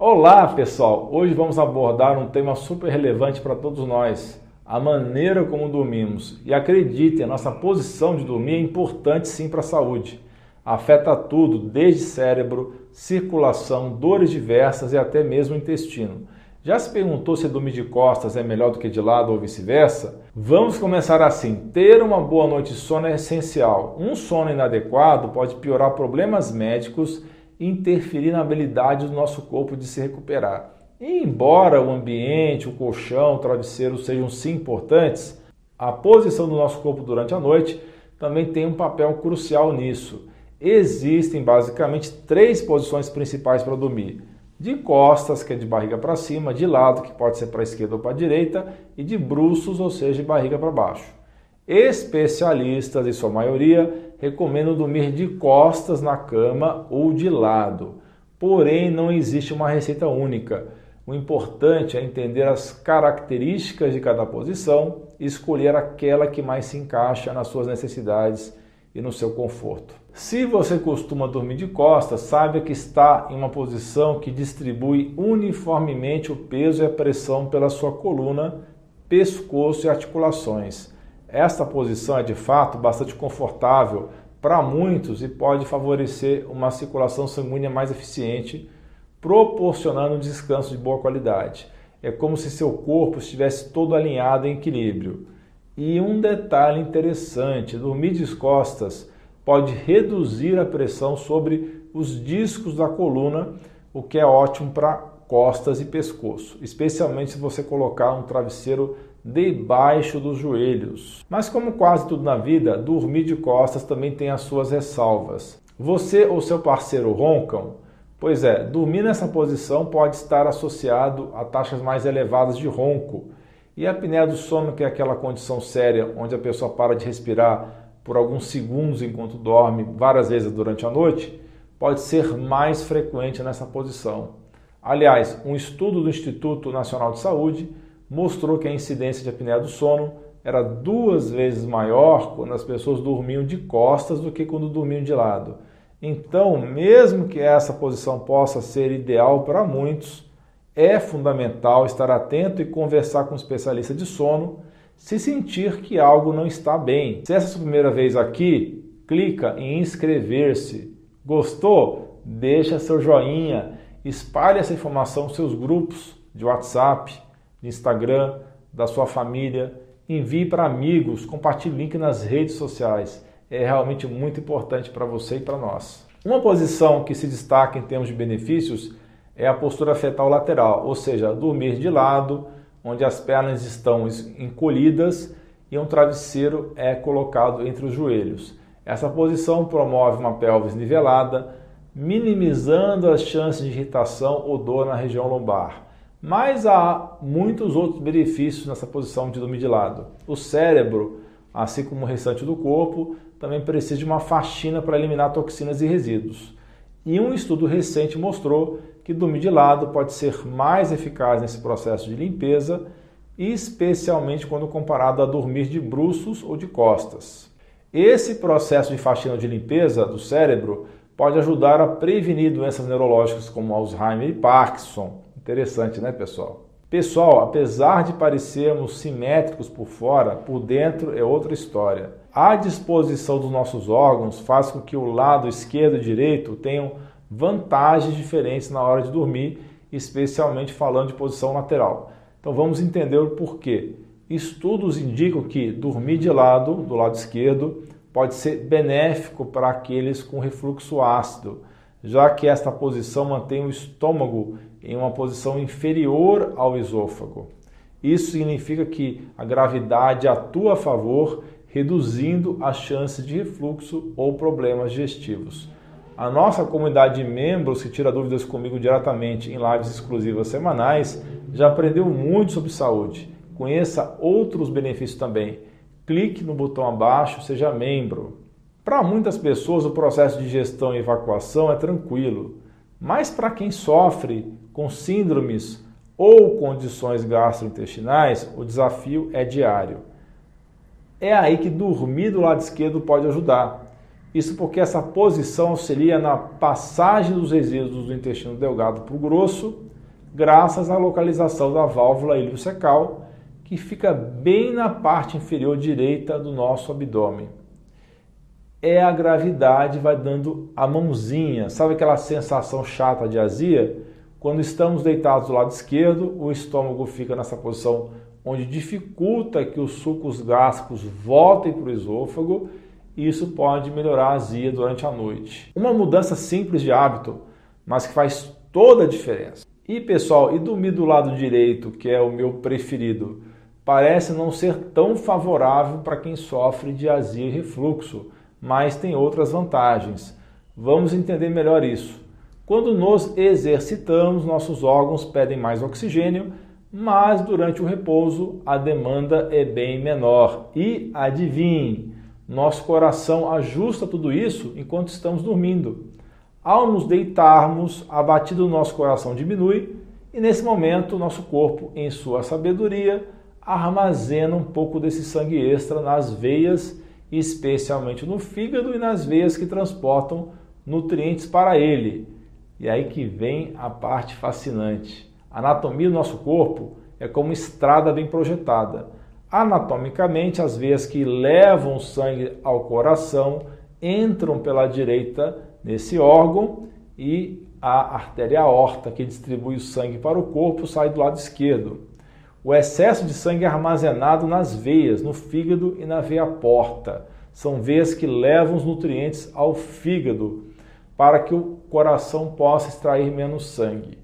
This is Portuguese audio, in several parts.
Olá pessoal, hoje vamos abordar um tema super relevante para todos nós, a maneira como dormimos. E acreditem, a nossa posição de dormir é importante sim para a saúde. Afeta tudo, desde cérebro, circulação, dores diversas e até mesmo intestino. Já se perguntou se dormir de costas é melhor do que de lado ou vice-versa? Vamos começar assim. Ter uma boa noite de sono é essencial. Um sono inadequado pode piorar problemas médicos interferir na habilidade do nosso corpo de se recuperar. E embora o ambiente, o colchão, o travesseiro sejam sim importantes, a posição do nosso corpo durante a noite também tem um papel crucial nisso. Existem basicamente três posições principais para dormir: de costas, que é de barriga para cima, de lado, que pode ser para a esquerda ou para a direita, e de bruços, ou seja, de barriga para baixo. Especialistas, em sua maioria, recomendam dormir de costas na cama ou de lado. Porém, não existe uma receita única. O importante é entender as características de cada posição e escolher aquela que mais se encaixa nas suas necessidades e no seu conforto. Se você costuma dormir de costas, saiba que está em uma posição que distribui uniformemente o peso e a pressão pela sua coluna, pescoço e articulações. Esta posição é de fato bastante confortável para muitos e pode favorecer uma circulação sanguínea mais eficiente, proporcionando um descanso de boa qualidade. É como se seu corpo estivesse todo alinhado em equilíbrio. E um detalhe interessante: dormir de costas pode reduzir a pressão sobre os discos da coluna, o que é ótimo para costas e pescoço, especialmente se você colocar um travesseiro debaixo dos joelhos. Mas como quase tudo na vida, dormir de costas também tem as suas ressalvas. Você ou seu parceiro roncam? Pois é, dormir nessa posição pode estar associado a taxas mais elevadas de ronco. E a apneia do sono, que é aquela condição séria onde a pessoa para de respirar por alguns segundos enquanto dorme várias vezes durante a noite, pode ser mais frequente nessa posição. Aliás, um estudo do Instituto Nacional de Saúde mostrou que a incidência de apneia do sono era duas vezes maior quando as pessoas dormiam de costas do que quando dormiam de lado. Então, mesmo que essa posição possa ser ideal para muitos, é fundamental estar atento e conversar com um especialista de sono se sentir que algo não está bem. Se essa é a sua primeira vez aqui, clica em inscrever-se. Gostou? Deixa seu joinha, espalhe essa informação nos seus grupos de WhatsApp, de Instagram, da sua família. Envie para amigos, compartilhe o link nas redes sociais. É realmente muito importante para você e para nós. Uma posição que se destaca em termos de benefícios é a postura fetal lateral, ou seja, dormir de lado, onde as pernas estão encolhidas e um travesseiro é colocado entre os joelhos. Essa posição promove uma pelvis nivelada, minimizando as chances de irritação ou dor na região lombar. Mas há muitos outros benefícios nessa posição de dormir de lado. O cérebro, assim como o restante do corpo, também precisa de uma faxina para eliminar toxinas e resíduos. E um estudo recente mostrou que dormir de lado pode ser mais eficaz nesse processo de limpeza, especialmente quando comparado a dormir de bruços ou de costas. Esse processo de faxina de limpeza do cérebro pode ajudar a prevenir doenças neurológicas como Alzheimer e Parkinson, Interessante, né, pessoal? Pessoal, apesar de parecermos simétricos por fora, por dentro é outra história. A disposição dos nossos órgãos faz com que o lado esquerdo e direito tenham vantagens diferentes na hora de dormir, especialmente falando de posição lateral. Então vamos entender o porquê. Estudos indicam que dormir de lado, do lado esquerdo, pode ser benéfico para aqueles com refluxo ácido, já que esta posição mantém o estômago em uma posição inferior ao esôfago. Isso significa que a gravidade atua a favor, reduzindo as chances de refluxo ou problemas digestivos. A nossa comunidade de membros que tira dúvidas comigo diretamente em lives exclusivas semanais já aprendeu muito sobre saúde. Conheça outros benefícios também. Clique no botão abaixo, seja membro. Para muitas pessoas, o processo de gestão e evacuação é tranquilo, mas para quem sofre com síndromes ou condições gastrointestinais, o desafio é diário. É aí que dormir do lado esquerdo pode ajudar. Isso porque essa posição auxilia na passagem dos resíduos do intestino delgado para o grosso, graças à localização da válvula iliocecal, que fica bem na parte inferior direita do nosso abdômen. É a gravidade vai dando a mãozinha, sabe aquela sensação chata de azia? Quando estamos deitados do lado esquerdo, o estômago fica nessa posição onde dificulta que os sucos gástricos voltem para o esôfago e isso pode melhorar a azia durante a noite. Uma mudança simples de hábito, mas que faz toda a diferença. E pessoal, e dormir do lado direito, que é o meu preferido, parece não ser tão favorável para quem sofre de azia e refluxo, mas tem outras vantagens. Vamos entender melhor isso. Quando nos exercitamos, nossos órgãos pedem mais oxigênio, mas durante o repouso a demanda é bem menor. E adivinhe, nosso coração ajusta tudo isso enquanto estamos dormindo. Ao nos deitarmos, a batida do nosso coração diminui e nesse momento nosso corpo, em sua sabedoria, armazena um pouco desse sangue extra nas veias, especialmente no fígado e nas veias que transportam nutrientes para ele e aí que vem a parte fascinante. A anatomia do nosso corpo é como estrada bem projetada. Anatomicamente, as veias que levam o sangue ao coração entram pela direita nesse órgão e a artéria aorta, que distribui o sangue para o corpo, sai do lado esquerdo. O excesso de sangue é armazenado nas veias, no fígado e na veia porta. São veias que levam os nutrientes ao fígado para que o coração possa extrair menos sangue.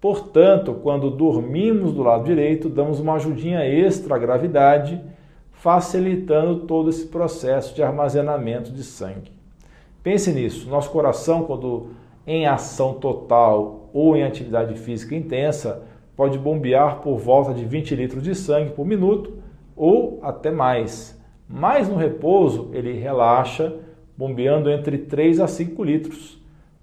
Portanto, quando dormimos do lado direito, damos uma ajudinha extra à gravidade, facilitando todo esse processo de armazenamento de sangue. Pense nisso, nosso coração, quando em ação total ou em atividade física intensa, pode bombear por volta de 20 litros de sangue por minuto ou até mais. Mas no repouso, ele relaxa, bombeando entre 3 a 5 litros.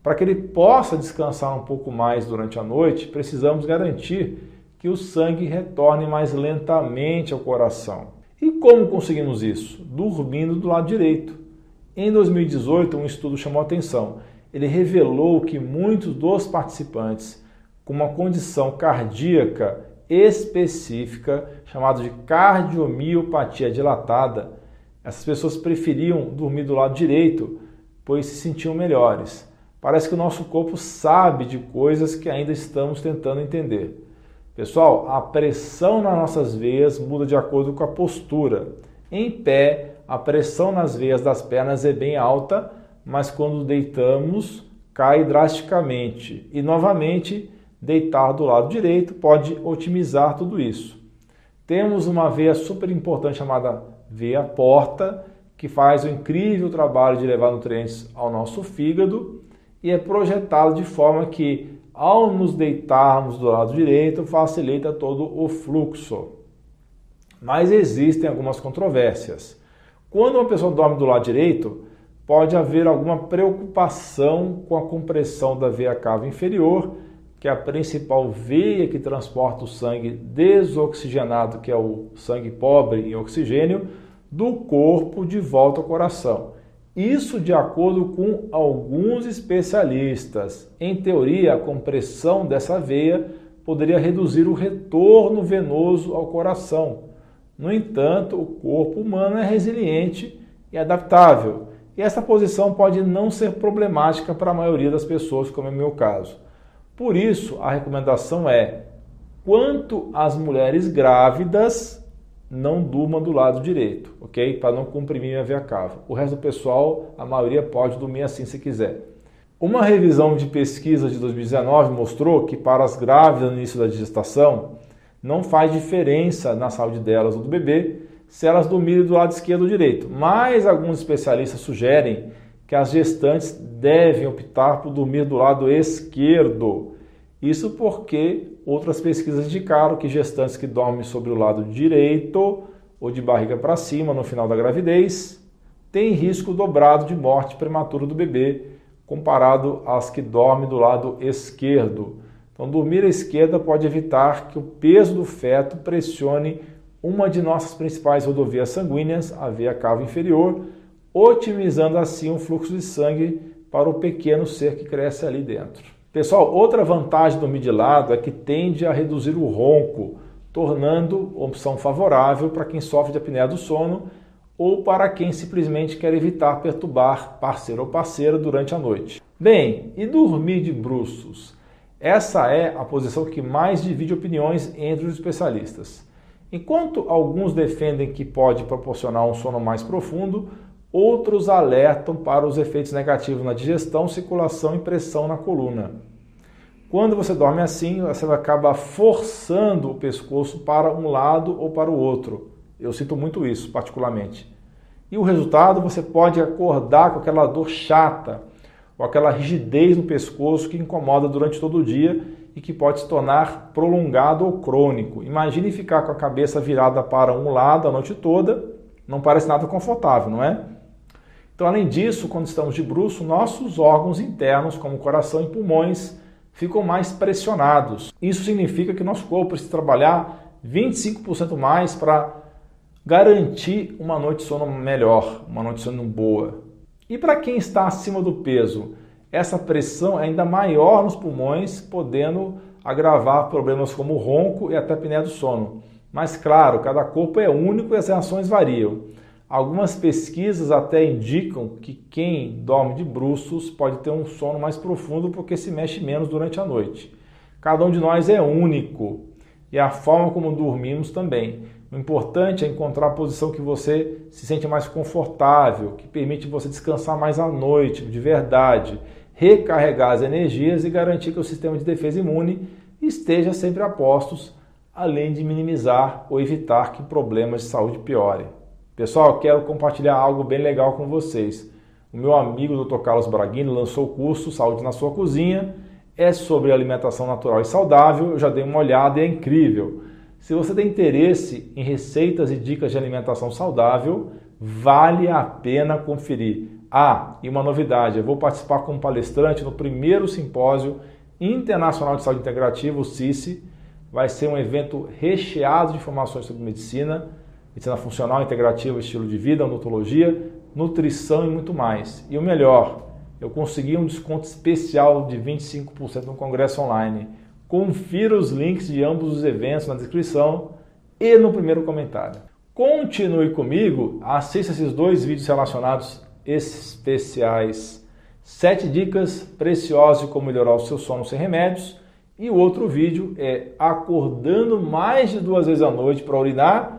Para que ele possa descansar um pouco mais durante a noite, precisamos garantir que o sangue retorne mais lentamente ao coração. E como conseguimos isso? Dormindo do lado direito. Em 2018, um estudo chamou atenção. Ele revelou que muitos dos participantes com uma condição cardíaca específica, chamada de cardiomiopatia dilatada, essas pessoas preferiam dormir do lado direito, pois se sentiam melhores. Parece que o nosso corpo sabe de coisas que ainda estamos tentando entender. Pessoal, a pressão nas nossas veias muda de acordo com a postura. Em pé, a pressão nas veias das pernas é bem alta, mas quando deitamos, cai drasticamente. E novamente, deitar do lado direito pode otimizar tudo isso. Temos uma veia super importante chamada veia porta, que faz o incrível trabalho de levar nutrientes ao nosso fígado e é projetado de forma que, ao nos deitarmos do lado direito, facilita todo o fluxo. Mas existem algumas controvérsias. Quando uma pessoa dorme do lado direito, pode haver alguma preocupação com a compressão da veia cava inferior, que é a principal veia que transporta o sangue desoxigenado, que é o sangue pobre em oxigênio, do corpo de volta ao coração. Isso de acordo com alguns especialistas. Em teoria, a compressão dessa veia poderia reduzir o retorno venoso ao coração. No entanto, o corpo humano é resiliente e adaptável, e essa posição pode não ser problemática para a maioria das pessoas, como é o meu caso. Por isso, a recomendação é: quanto às mulheres grávidas, não durma do lado direito, ok? Para não comprimir a veia cava. O resto do pessoal, a maioria pode dormir assim se quiser. Uma revisão de pesquisa de 2019 mostrou que para as grávidas no início da gestação não faz diferença na saúde delas ou do bebê se elas dormirem do lado esquerdo ou direito. Mas alguns especialistas sugerem que as gestantes devem optar por dormir do lado esquerdo. Isso porque Outras pesquisas indicaram que gestantes que dormem sobre o lado direito ou de barriga para cima no final da gravidez têm risco dobrado de morte prematura do bebê comparado às que dormem do lado esquerdo. Então, dormir à esquerda pode evitar que o peso do feto pressione uma de nossas principais rodovias sanguíneas, a veia cava inferior, otimizando assim o fluxo de sangue para o pequeno ser que cresce ali dentro. Pessoal, outra vantagem do dormir de lado é que tende a reduzir o ronco, tornando opção favorável para quem sofre de apneia do sono ou para quem simplesmente quer evitar perturbar parceiro ou parceira durante a noite. Bem, e dormir de bruços? Essa é a posição que mais divide opiniões entre os especialistas. Enquanto alguns defendem que pode proporcionar um sono mais profundo, outros alertam para os efeitos negativos na digestão, circulação e pressão na coluna. Quando você dorme assim, você acaba forçando o pescoço para um lado ou para o outro. Eu sinto muito isso, particularmente. E o resultado, você pode acordar com aquela dor chata, ou aquela rigidez no pescoço que incomoda durante todo o dia e que pode se tornar prolongado ou crônico. Imagine ficar com a cabeça virada para um lado a noite toda, não parece nada confortável, não é? Então, além disso, quando estamos de bruço, nossos órgãos internos, como coração e pulmões, ficam mais pressionados. Isso significa que nosso corpo precisa trabalhar 25% mais para garantir uma noite de sono melhor, uma noite de sono boa. E para quem está acima do peso, essa pressão é ainda maior nos pulmões, podendo agravar problemas como ronco e até apneia do sono. Mas claro, cada corpo é único e as reações variam. Algumas pesquisas até indicam que quem dorme de bruços pode ter um sono mais profundo porque se mexe menos durante a noite. Cada um de nós é único e a forma como dormimos também. O importante é encontrar a posição que você se sente mais confortável, que permite você descansar mais à noite, de verdade, recarregar as energias e garantir que o sistema de defesa imune esteja sempre a postos, além de minimizar ou evitar que problemas de saúde piorem. Pessoal, quero compartilhar algo bem legal com vocês. O meu amigo Dr. Carlos Braghini lançou o curso Saúde na Sua Cozinha. É sobre alimentação natural e saudável. Eu já dei uma olhada e é incrível. Se você tem interesse em receitas e dicas de alimentação saudável, vale a pena conferir. Ah, e uma novidade: eu vou participar como palestrante no primeiro simpósio internacional de saúde integrativa, o CICE. Vai ser um evento recheado de informações sobre medicina medicina funcional, integrativa, estilo de vida, odontologia, nutrição e muito mais. E o melhor, eu consegui um desconto especial de 25% no congresso online. Confira os links de ambos os eventos na descrição e no primeiro comentário. Continue comigo, assista esses dois vídeos relacionados especiais. Sete dicas preciosas de como melhorar o seu sono sem remédios. E o outro vídeo é acordando mais de duas vezes à noite para urinar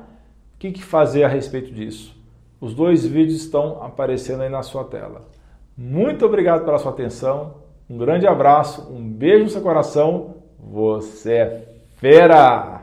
o que, que fazer a respeito disso? Os dois vídeos estão aparecendo aí na sua tela. Muito obrigado pela sua atenção. Um grande abraço, um beijo no seu coração. Você é fera!